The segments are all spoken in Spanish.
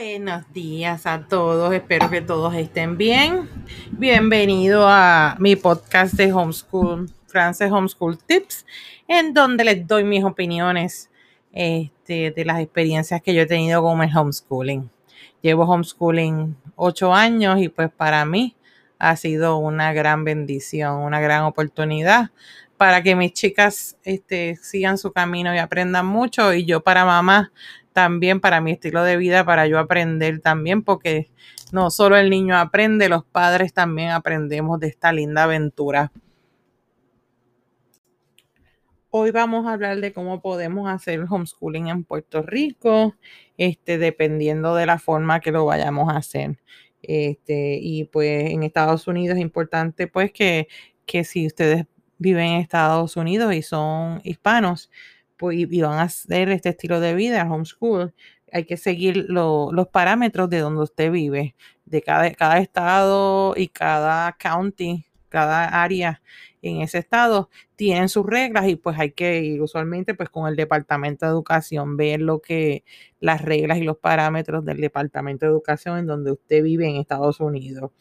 Buenos días a todos, espero que todos estén bien. Bienvenido a mi podcast de Homeschool, France Homeschool Tips, en donde les doy mis opiniones este, de las experiencias que yo he tenido con el homeschooling. Llevo homeschooling ocho años y pues para mí ha sido una gran bendición, una gran oportunidad para que mis chicas este, sigan su camino y aprendan mucho y yo para mamá también para mi estilo de vida, para yo aprender también, porque no solo el niño aprende, los padres también aprendemos de esta linda aventura. Hoy vamos a hablar de cómo podemos hacer homeschooling en Puerto Rico, este, dependiendo de la forma que lo vayamos a hacer. Este, y pues en Estados Unidos es importante pues que, que si ustedes viven en Estados Unidos y son hispanos, pues, y van a hacer este estilo de vida, homeschool, hay que seguir los parámetros de donde usted vive, de cada, cada estado y cada county, cada área en ese estado tienen sus reglas y pues hay que ir usualmente pues con el departamento de educación ver lo que las reglas y los parámetros del departamento de educación en donde usted vive en Estados Unidos.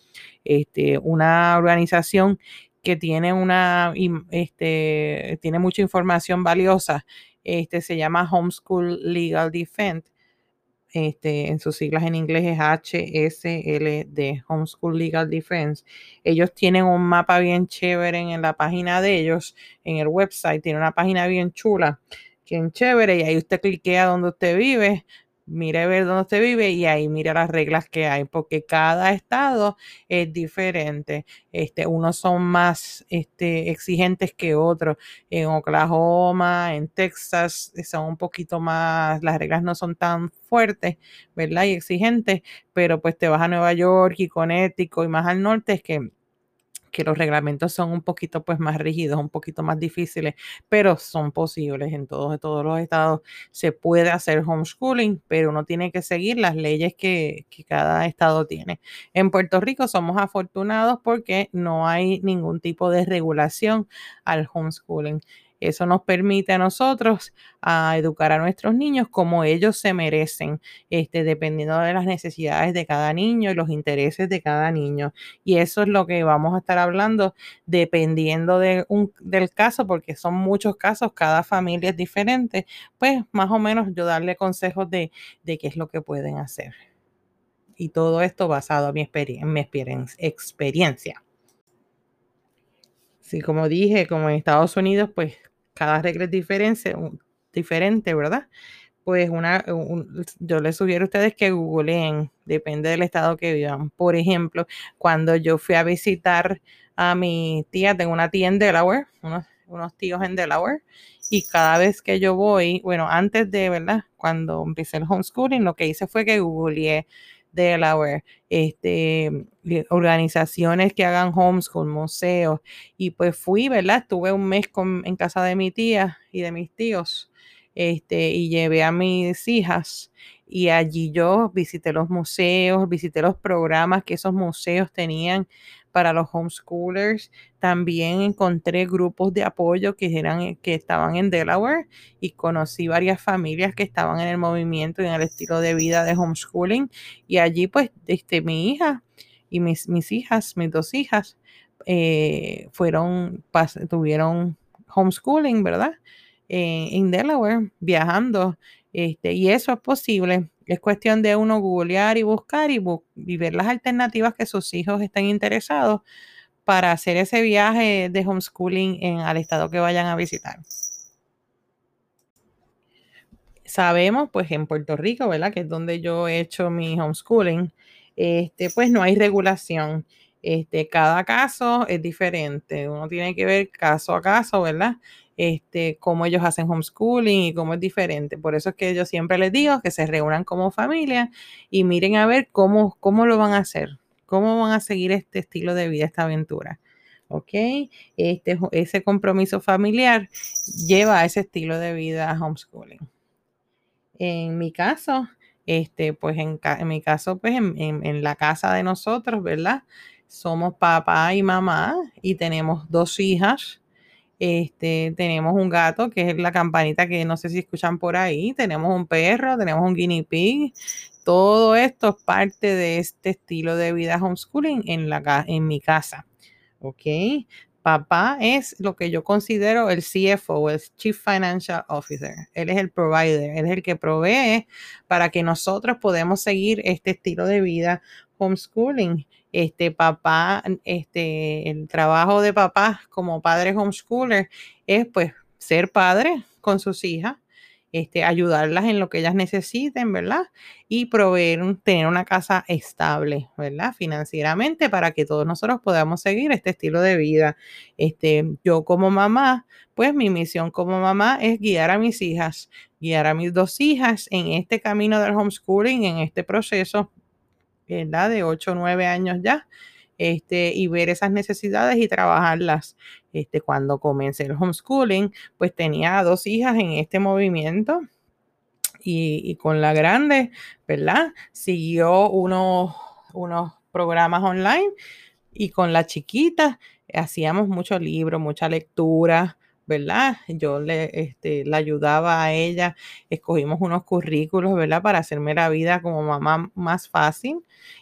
Este, una organización que tiene una, este, tiene mucha información valiosa. Este se llama Homeschool Legal Defense. Este, en sus siglas en inglés es HSLD, Homeschool Legal Defense. Ellos tienen un mapa bien chévere en, la página de ellos, en el website, tiene una página bien chula, bien chévere, y ahí usted cliquea donde usted vive, mire ver dónde usted vive y ahí mira las reglas que hay, porque cada estado es diferente. Este, unos son más este, exigentes que otros. En Oklahoma, en Texas, son un poquito más, las reglas no son tan fuertes, ¿verdad? Y exigentes, pero pues te vas a Nueva York y Connecticut y más al norte, es que que los reglamentos son un poquito pues más rígidos, un poquito más difíciles, pero son posibles en todos, todos los estados. Se puede hacer homeschooling, pero uno tiene que seguir las leyes que, que cada estado tiene. En Puerto Rico somos afortunados porque no hay ningún tipo de regulación al homeschooling. Eso nos permite a nosotros a educar a nuestros niños como ellos se merecen, este, dependiendo de las necesidades de cada niño y los intereses de cada niño. Y eso es lo que vamos a estar hablando dependiendo de un, del caso, porque son muchos casos, cada familia es diferente, pues más o menos yo darle consejos de, de qué es lo que pueden hacer. Y todo esto basado en mi, en mi experiencia. Sí, como dije, como en Estados Unidos, pues cada regla es diferente, diferente ¿verdad? Pues una, yo les sugiero a ustedes que googleen, depende del estado que vivan. Por ejemplo, cuando yo fui a visitar a mi tía, tengo una tía en Delaware, unos, unos tíos en Delaware, y cada vez que yo voy, bueno, antes de, ¿verdad? Cuando empecé el homeschooling, lo que hice fue que googleé Delaware, este, organizaciones que hagan homeschool, museos. Y pues fui, ¿verdad? Estuve un mes en casa de mi tía y de mis tíos. Este, y llevé a mis hijas y allí yo visité los museos, visité los programas que esos museos tenían para los homeschoolers. También encontré grupos de apoyo que, eran, que estaban en Delaware y conocí varias familias que estaban en el movimiento y en el estilo de vida de homeschooling. Y allí pues este, mi hija y mis, mis hijas, mis dos hijas, eh, fueron, tuvieron homeschooling, ¿verdad? En Delaware, viajando. Este, y eso es posible. Es cuestión de uno googlear y buscar y, ver las alternativas que sus hijos estén interesados para hacer ese viaje de homeschooling en, al estado que vayan a visitar. Sabemos, pues en Puerto Rico, ¿verdad? Que es donde yo he hecho mi homeschooling, este, pues no hay regulación. Este, cada caso es diferente. Uno tiene que ver caso a caso, ¿verdad? Este, cómo ellos hacen homeschooling y cómo es diferente. Por eso es que yo siempre les digo que se reúnan como familia y miren a ver cómo, cómo lo van a hacer, cómo van a seguir este estilo de vida, esta aventura. ¿Ok? Este, ese compromiso familiar lleva a ese estilo de vida homeschooling. En mi caso, este, pues en, mi caso, pues en, en la casa de nosotros, ¿verdad? Somos papá y mamá y tenemos dos hijas Este, tenemos un gato, que es la campanita que no sé si escuchan por ahí. Tenemos un perro, tenemos un guinea pig. Todo esto es parte de este estilo de vida homeschooling en, la, en mi casa. ¿Ok? Papá es lo que yo considero el CFO, el Chief Financial Officer. Él es el provider, él es el que provee para que nosotros podamos seguir este estilo de vida homeschooling. Este papá, este, el trabajo de papá como padre homeschooler es pues ser padre con sus hijas, este, ayudarlas en lo que ellas necesiten, ¿verdad? Y proveer, tener una casa estable, ¿verdad? Financieramente para que todos nosotros podamos seguir este estilo de vida. Este, yo como mamá, pues mi misión como mamá es guiar a mis hijas, guiar a mis dos hijas en este camino del homeschooling, en este proceso, De 8 o 9 años ya. Este, y ver esas necesidades y trabajarlas. Este, cuando comencé el homeschooling, pues tenía dos hijas en este movimiento y, con la grande, ¿verdad? Siguió unos, unos programas online y con la chiquita hacíamos mucho libro, mucha lectura, ¿verdad? Yo le, este, ayudaba a ella, escogimos unos currículos, ¿verdad? Para hacerme la vida como mamá más fácil.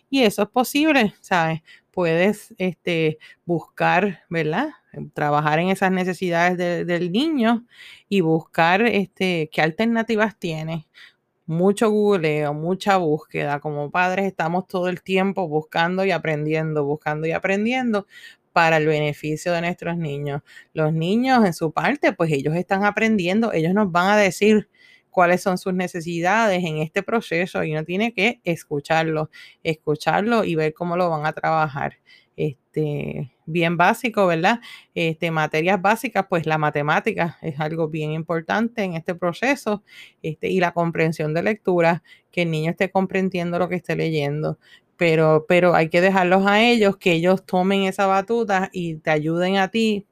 Y eso es posible, ¿sabes? puedes este, buscar, ¿verdad? Trabajar en esas necesidades del niño y buscar este, qué alternativas tiene. Mucho googleo, mucha búsqueda. Como padres estamos todo el tiempo buscando y aprendiendo, buscando y aprendiendo para el beneficio de nuestros niños. Los niños en su parte, pues ellos están aprendiendo, ellos nos van a decir cuáles son sus necesidades en este proceso y uno tiene que escucharlo, escucharlo y ver cómo lo van a trabajar. Este, bien básico, ¿verdad? Este, materias básicas, pues la matemática es algo bien importante en este proceso este, y la comprensión de lectura, que el niño esté comprendiendo lo que esté leyendo. Pero, pero hay que dejarlos a ellos, que ellos tomen esa batuta y te ayuden a ti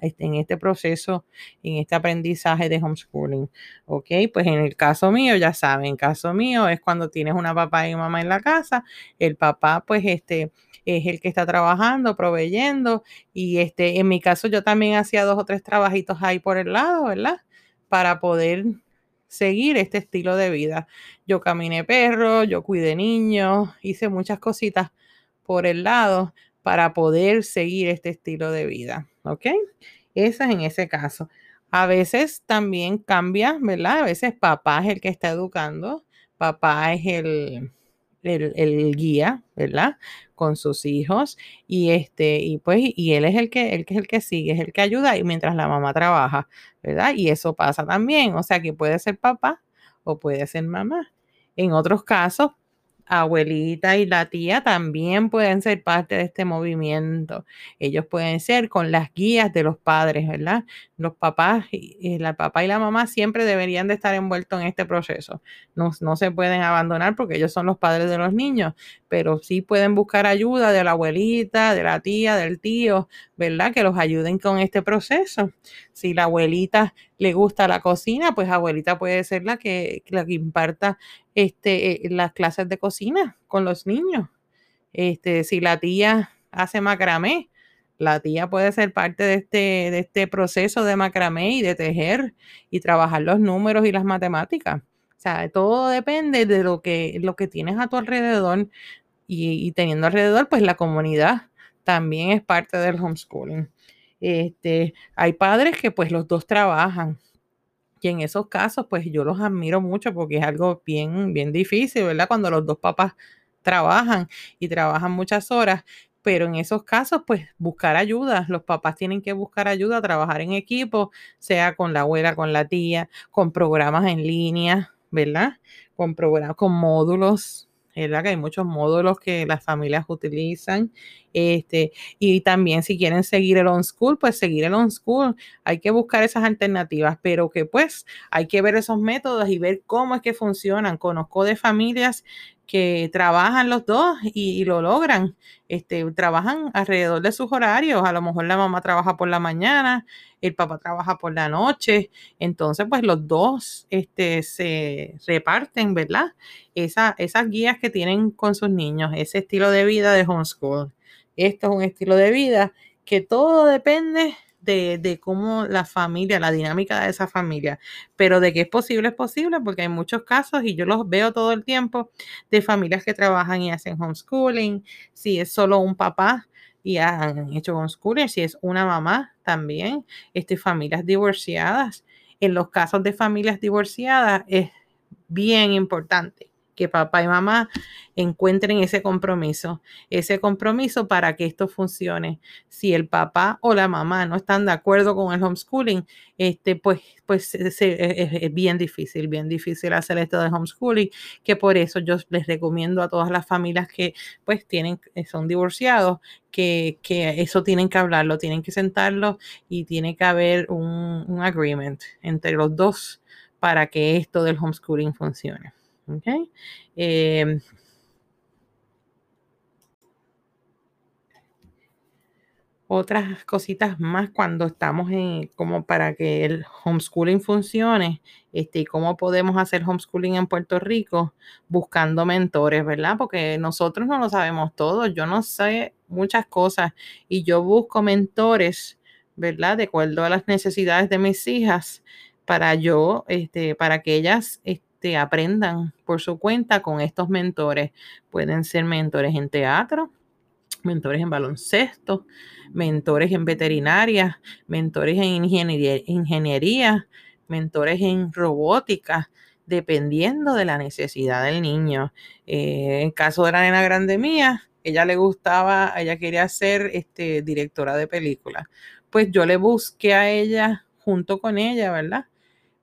este, en este proceso, en este aprendizaje de homeschooling. Ok, pues en el caso mío, ya saben, en caso mío es cuando tienes una papá y mamá en la casa, el papá pues este es el que está trabajando, proveyendo y este en mi caso yo también hacía dos o tres trabajitos ahí por el lado, ¿verdad? Para poder seguir este estilo de vida. Yo caminé perro, yo cuidé niños, hice muchas cositas por el lado para poder seguir este estilo de vida. ¿Ok? Esa es en ese caso. A veces también cambia, ¿verdad? A veces papá es el que está educando, papá es el, el, guía, ¿verdad? Con sus hijos y este y pues y él es el que el que es el que sigue, es el que ayuda y mientras la mamá trabaja, ¿verdad? Y eso pasa también, o sea que puede ser papá o puede ser mamá. En otros casos, abuelita y la tía también pueden ser parte de este movimiento. Ellos pueden ser con las guías de los padres, ¿verdad? Los papás, la papá y la mamá siempre deberían de estar envueltos en este proceso. No, no se pueden abandonar porque ellos son los padres de los niños, pero sí pueden buscar ayuda de la abuelita, de la tía, del tío, ¿verdad? Que los ayuden con este proceso. Si la abuelita le gusta la cocina, pues abuelita puede ser la que, la que imparta este, eh, las clases de cocina con los niños. Este, si la tía hace macramé, la tía puede ser parte de este, de este proceso de macramé y de tejer y trabajar los números y las matemáticas. O sea, todo depende de lo que, lo que tienes a tu alrededor y, y teniendo alrededor, pues la comunidad también es parte del homeschooling. Este, hay padres que pues los dos trabajan. Y en esos casos, pues yo los admiro mucho porque es algo bien, bien difícil, ¿verdad? Cuando los dos papás trabajan y trabajan muchas horas, pero en esos casos, pues buscar ayuda. Los papás tienen que buscar ayuda, trabajar en equipo, sea con la abuela, con la tía, con programas en línea, ¿verdad? Con programas, con módulos, ¿verdad? Que hay muchos módulos que las familias utilizan. Este, y también si quieren seguir el on school, pues seguir el on school. Hay que buscar esas alternativas, pero que pues hay que ver esos métodos y ver cómo es que funcionan. Conozco de familias que trabajan los dos y, lo logran. Este, trabajan alrededor de sus horarios. A lo mejor la mamá trabaja por la mañana, el papá trabaja por la noche. Entonces, pues los dos este, se reparten, ¿verdad? Esa, esas guías que tienen con sus niños, ese estilo de vida de homeschool. Esto es un estilo de vida que todo depende de, cómo la familia, la dinámica de esa familia, pero de que es posible, es posible, porque hay muchos casos y yo los veo todo el tiempo de familias que trabajan y hacen homeschooling, si es solo un papá y han hecho homeschooling, si es una mamá también, este, familias divorciadas. En los casos de familias divorciadas es bien importante que papá y mamá encuentren ese compromiso, ese compromiso para que esto funcione. Si el papá o la mamá no están de acuerdo con el homeschooling, este, pues, pues es, bien difícil, bien difícil hacer esto de homeschooling, que por eso yo les recomiendo a todas las familias que pues tienen, eh, son divorciados, que, que eso tienen que hablarlo, tienen que sentarlo y tiene que haber un agreement entre los dos para que esto del homeschooling funcione. Okay. Em, otras cositas más cuando estamos en, como para que el homeschooling funcione, este, y cómo podemos hacer homeschooling en Puerto Rico, buscando mentores, ¿verdad? Porque nosotros no lo sabemos todo, yo no sé muchas cosas y yo busco mentores, ¿verdad? De acuerdo a las necesidades de mis hijas, para yo, este, para que ellas aprendan por su cuenta con estos mentores. Pueden ser mentores en teatro, mentores en baloncesto, mentores en veterinaria, mentores en ingeniería, ingeniería mentores en robótica, dependiendo de la necesidad del niño. Eh, en caso de la nena grande mía, ella le gustaba, ella quería ser este, directora de película. Pues yo le busqué a ella junto con ella, ¿verdad?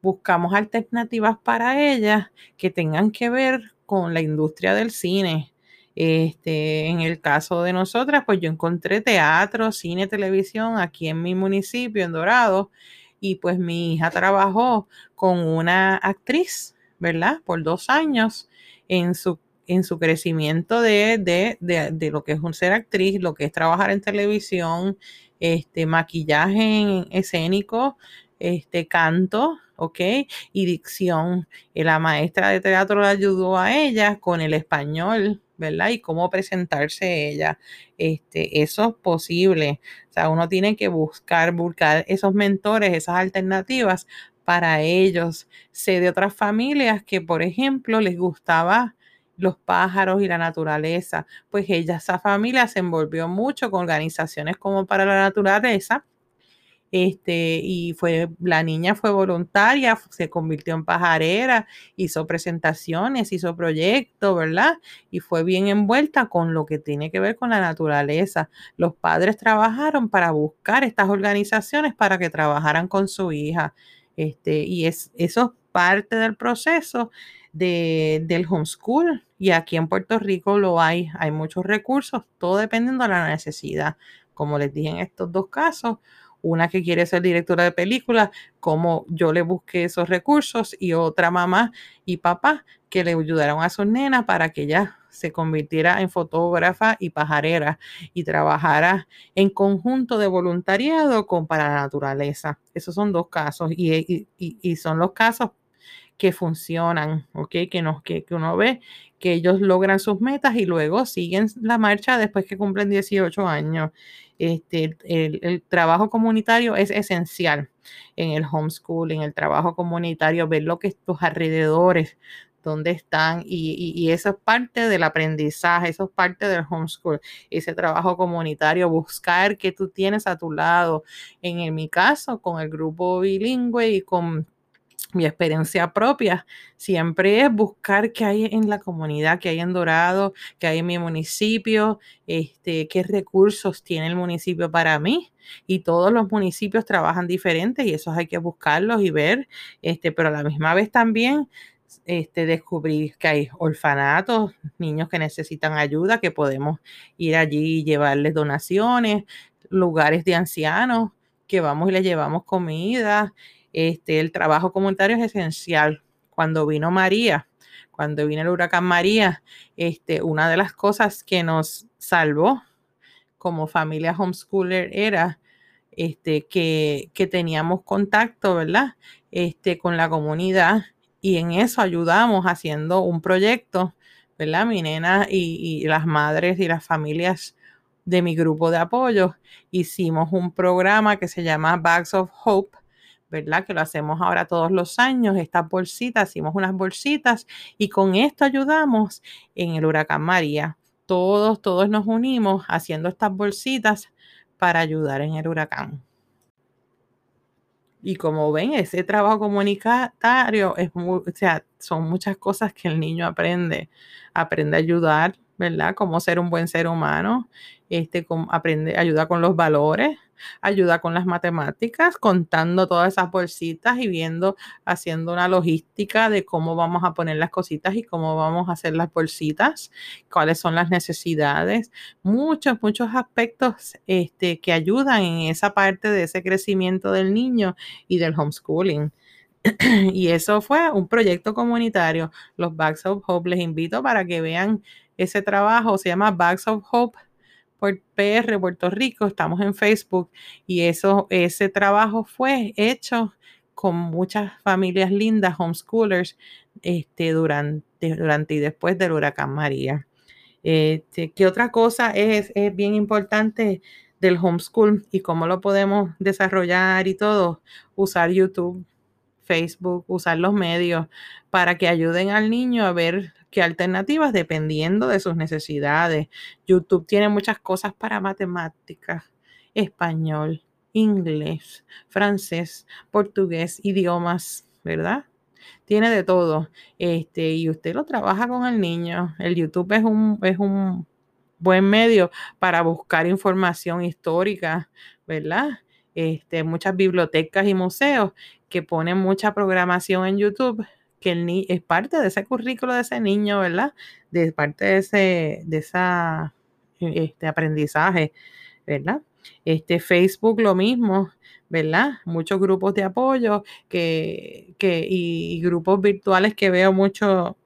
Buscamos alternativas para ellas que tengan que ver con la industria del cine. Este, en el caso de nosotras, pues yo encontré teatro, cine, televisión aquí en mi municipio, en Dorado, y pues mi hija trabajó con una actriz, ¿verdad? Por dos años en su, en su crecimiento de, de, de, de lo que es un ser actriz, lo que es trabajar en televisión, este, maquillaje escénico, este, canto, ¿ok? Y dicción. Y la maestra de teatro le ayudó a ella con el español, ¿verdad? Y cómo presentarse ella. Este, eso es posible. O sea, uno tiene que buscar, buscar esos mentores, esas alternativas para ellos. Sé de otras familias que, por ejemplo, les gustaba los pájaros y la naturaleza. Pues ella, esa familia se envolvió mucho con organizaciones como para la naturaleza este, y fue, la niña fue voluntaria, se convirtió en pajarera, hizo presentaciones, hizo proyectos, ¿verdad? Y fue bien envuelta con lo que tiene que ver con la naturaleza. Los padres trabajaron para buscar estas organizaciones para que trabajaran con su hija. Este, y es, eso es parte del proceso de, del homeschool. Y aquí en Puerto Rico lo hay, hay muchos recursos, todo dependiendo de la necesidad. Como les dije en estos dos casos, una que quiere ser directora de película, como yo le busqué esos recursos y otra mamá y papá que le ayudaron a sus nenas para que ella se convirtiera en fotógrafa y pajarera y trabajara en conjunto de voluntariado con para la naturaleza. Esos son dos casos y, y son los casos que funcionan, ¿ok? Que, nos, que, que uno ve que ellos logran sus metas y luego siguen la marcha después que cumplen 18 años. Este, el, trabajo comunitario es esencial en el homeschool, en el trabajo comunitario, ver lo que es tus alrededores, dónde están y, y, eso es parte del aprendizaje, eso es parte del homeschool, ese trabajo comunitario, buscar que tú tienes a tu lado. En mi caso, con el grupo bilingüe y con mi experiencia propia siempre es buscar qué hay en la comunidad, qué hay en Dorado, qué hay en mi municipio, este, qué recursos tiene el municipio para mí. Y todos los municipios trabajan diferentes y esos hay que buscarlos y ver, este, pero a la misma vez también este, descubrir que hay orfanatos, niños que necesitan ayuda, que podemos ir allí y llevarles donaciones, lugares de ancianos, que vamos y les llevamos comida este, el trabajo comunitario es esencial. Cuando vino María, cuando vino el huracán María, este, una de las cosas que nos salvó como familia homeschooler era este, que, que teníamos contacto, ¿verdad? Este, con la comunidad y en eso ayudamos haciendo un proyecto, ¿verdad? Mi nena y, y las madres y las familias de mi grupo de apoyo, hicimos un programa que se llama Bags of Hope, ¿verdad? Que lo hacemos ahora todos los años, estas bolsitas, hicimos unas bolsitas y con esto ayudamos en el huracán María. Todos, todos nos unimos haciendo estas bolsitas para ayudar en el huracán. Y como ven, ese trabajo comunitario es o sea, son muchas cosas que el niño aprende. Aprende a ayudar, ¿verdad? Cómo ser un buen ser humano, este, aprende, ayuda con los valores, ayuda con las matemáticas, contando todas esas bolsitas y viendo, haciendo una logística de cómo vamos a poner las cositas y cómo vamos a hacer las bolsitas, cuáles son las necesidades, muchos, muchos aspectos este, que ayudan en esa parte de ese crecimiento del niño y del homeschooling. y eso fue un proyecto comunitario, los Bags of Hope. Les invito para que vean ese trabajo, se llama Bags of Hope por PR Puerto Rico, estamos en Facebook y eso, ese trabajo fue hecho con muchas familias lindas, homeschoolers, este, durante, durante y después del huracán María. Este, ¿Qué otra cosa es, es bien importante del homeschool y cómo lo podemos desarrollar y todo? Usar YouTube Facebook, usar los medios para que ayuden al niño a ver qué alternativas dependiendo de sus necesidades. YouTube tiene muchas cosas para matemáticas, español, inglés, francés, portugués, idiomas, ¿verdad? Tiene de todo. Este, y usted lo trabaja con el niño. El YouTube es un, es un buen medio para buscar información histórica, ¿verdad? Este, muchas bibliotecas y museos que ponen mucha programación en YouTube, que el es parte de ese currículo de ese niño, ¿verdad? De parte de ese de esa, este, aprendizaje, ¿verdad? Este Facebook lo mismo, ¿verdad? Muchos grupos de apoyo que, que y, y, grupos virtuales que veo mucho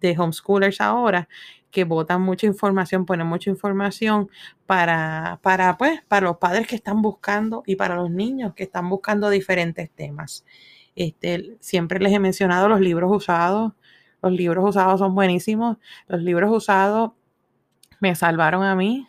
de homeschoolers ahora que botan mucha información, ponen mucha información para, para, pues, para los padres que están buscando y para los niños que están buscando diferentes temas. Este, siempre les he mencionado los libros usados. Los libros usados son buenísimos. Los libros usados me salvaron a mí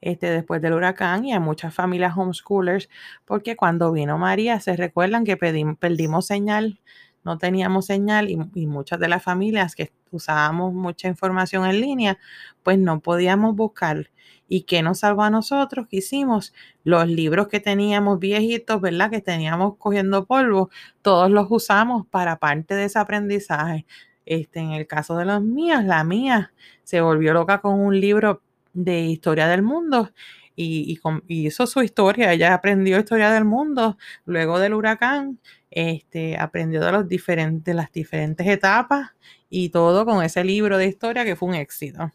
este, después del huracán y a muchas familias homeschoolers, porque cuando vino María, se recuerdan que perdimos señal no teníamos señal y, muchas de las familias que usábamos mucha información en línea, pues no podíamos buscar. ¿Y qué nos salvó a nosotros? ¿Qué hicimos? Los libros que teníamos viejitos, ¿verdad? Que teníamos cogiendo polvo, todos los usamos para parte de ese aprendizaje. Este, en el caso de los míos, la mía se volvió loca con un libro de historia del mundo y, y, hizo su historia. Ella aprendió historia del mundo luego del huracán este, aprendió de, los diferentes, las diferentes etapas y todo con ese libro de historia que fue un éxito.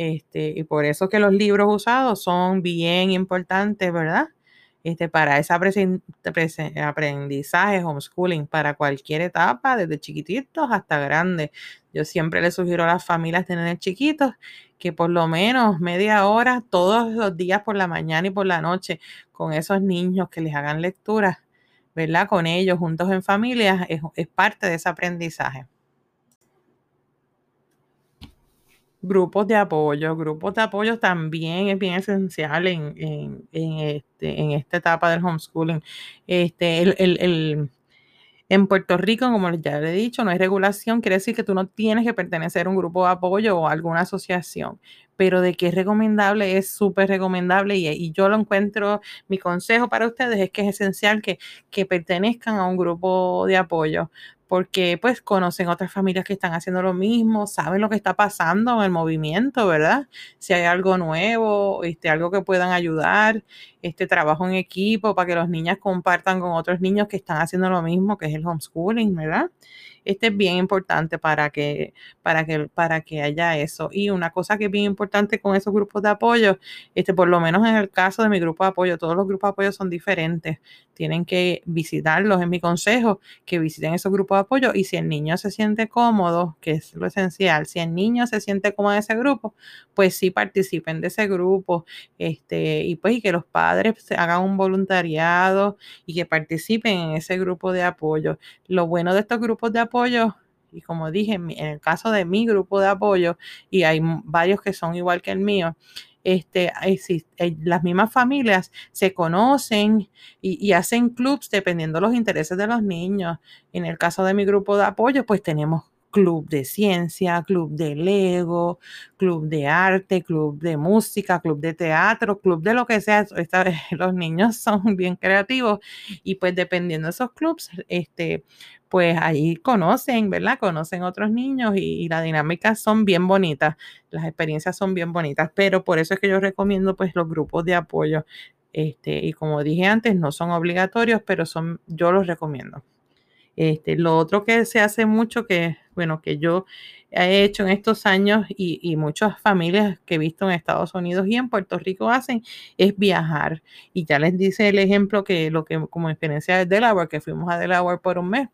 Este, y por eso que los libros usados son bien importantes, ¿verdad? Este, para ese aprendizaje, homeschooling, para cualquier etapa, desde chiquititos hasta grandes. Yo siempre le sugiero a las familias tener chiquitos que por lo menos media hora todos los días por la mañana y por la noche con esos niños que les hagan lecturas ¿verdad? Con ellos, juntos en familia, es, parte de ese aprendizaje. Grupos de apoyo. Grupos de apoyo también es bien esencial en, este, en esta etapa del homeschooling. Este, el, en Puerto Rico, como ya le he dicho, no hay regulación, quiere decir que tú no tienes que pertenecer a un grupo de apoyo o a alguna asociación pero de que es recomendable, es súper recomendable y, yo lo encuentro, mi consejo para ustedes es que es esencial que, que pertenezcan a un grupo de apoyo, porque pues conocen otras familias que están haciendo lo mismo, saben lo que está pasando en el movimiento, ¿verdad? Si hay algo nuevo, este, algo que puedan ayudar, este trabajo en equipo para que los niños compartan con otros niños que están haciendo lo mismo, que es el homeschooling, ¿verdad? Este es bien importante para que, para que, para que haya eso. Y una cosa que es bien importante con esos grupos de apoyo, este, por lo menos en el caso de mi grupo de apoyo, todos los grupos de apoyo son diferentes tienen que visitarlos, en mi consejo, que visiten esos grupos de apoyo y si el niño se siente cómodo, que es lo esencial, si el niño se siente cómodo en ese grupo, pues sí participen de ese grupo, este, y pues y que los padres hagan un voluntariado y que participen en ese grupo de apoyo. Lo bueno de estos grupos de apoyo y como dije, en el caso de mi grupo de apoyo, y hay varios que son igual que el mío, este, las mismas familias se conocen y, y hacen clubs dependiendo de los intereses de los niños. En el caso de mi grupo de apoyo, pues tenemos club de ciencia, club de Lego, club de arte, club de música, club de teatro, club de lo que sea. los niños son bien creativos y pues dependiendo de esos clubs, este, pues ahí conocen, ¿verdad? Conocen otros niños y, y las dinámicas son bien bonitas, las experiencias son bien bonitas, pero por eso es que yo recomiendo pues los grupos de apoyo. Este, y como dije antes, no son obligatorios, pero son, yo los recomiendo. Este, lo otro que se hace mucho, que bueno, que yo he hecho en estos años y, muchas familias que he visto en Estados Unidos y en Puerto Rico hacen, es viajar. Y ya les dice el ejemplo que lo que como experiencia de Delaware, que fuimos a Delaware por un mes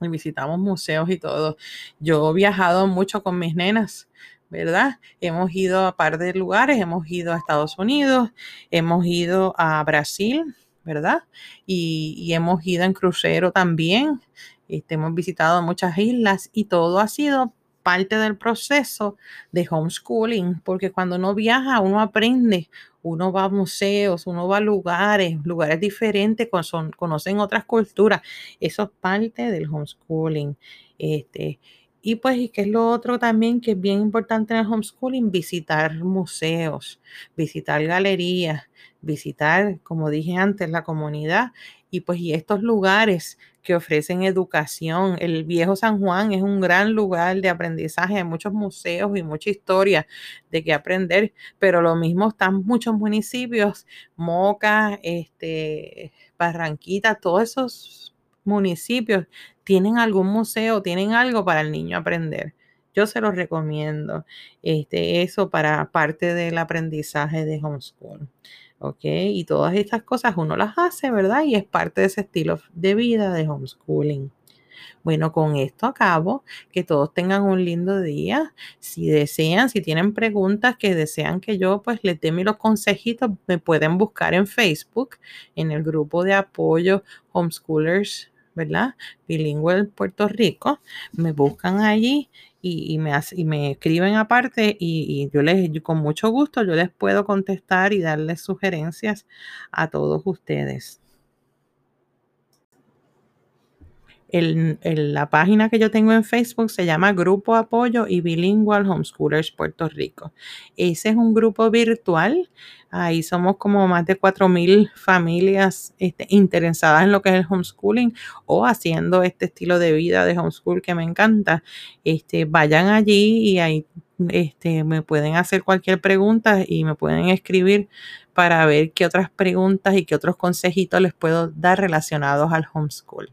y visitamos museos y todo. Yo he viajado mucho con mis nenas. ¿verdad? Hemos ido a par de lugares, hemos ido a Estados Unidos, hemos ido a Brasil, ¿verdad? Y, hemos ido en crucero también, este, hemos visitado muchas islas y todo ha sido parte del proceso de homeschooling, porque cuando uno viaja, uno aprende, uno va a museos, uno va a lugares, lugares diferentes, conocen otras culturas. Eso es parte del homeschooling. Este, y pues, ¿y qué es lo otro también que es bien importante en el homeschooling? Visitar museos, visitar galerías, visitar, como dije antes, la comunidad y pues y estos lugares que ofrecen educación. El viejo San Juan es un gran lugar de aprendizaje, hay muchos museos y mucha historia de que aprender, pero lo mismo están muchos municipios, Moca, este, Barranquita, todos esos municipios tienen algún museo, tienen algo para el niño aprender. Yo se los recomiendo, este, eso para parte del aprendizaje de homeschool. ¿ok? Y todas estas cosas uno las hace, ¿verdad? Y es parte de ese estilo de vida de homeschooling. Bueno, con esto acabo. Que todos tengan un lindo día. Si desean, si tienen preguntas que desean que yo pues les dé los consejitos, me pueden buscar en Facebook, en el grupo de apoyo Homeschoolers ¿verdad? Bilingüe Puerto Rico, me buscan allí y, me, y me escriben aparte y, yo les, con mucho gusto, yo les puedo contestar y darles sugerencias a todos ustedes. La página que yo tengo en Facebook se llama Grupo Apoyo y Bilingual Homeschoolers Puerto Rico. Ese es un grupo virtual. Ahí somos como más de 4.000 familias este, interesadas en lo que es el homeschooling o haciendo este estilo de vida de homeschool que me encanta. Este, vayan allí y ahí este, me pueden hacer cualquier pregunta y me pueden escribir para ver qué otras preguntas y qué otros consejitos les puedo dar relacionados al homeschool.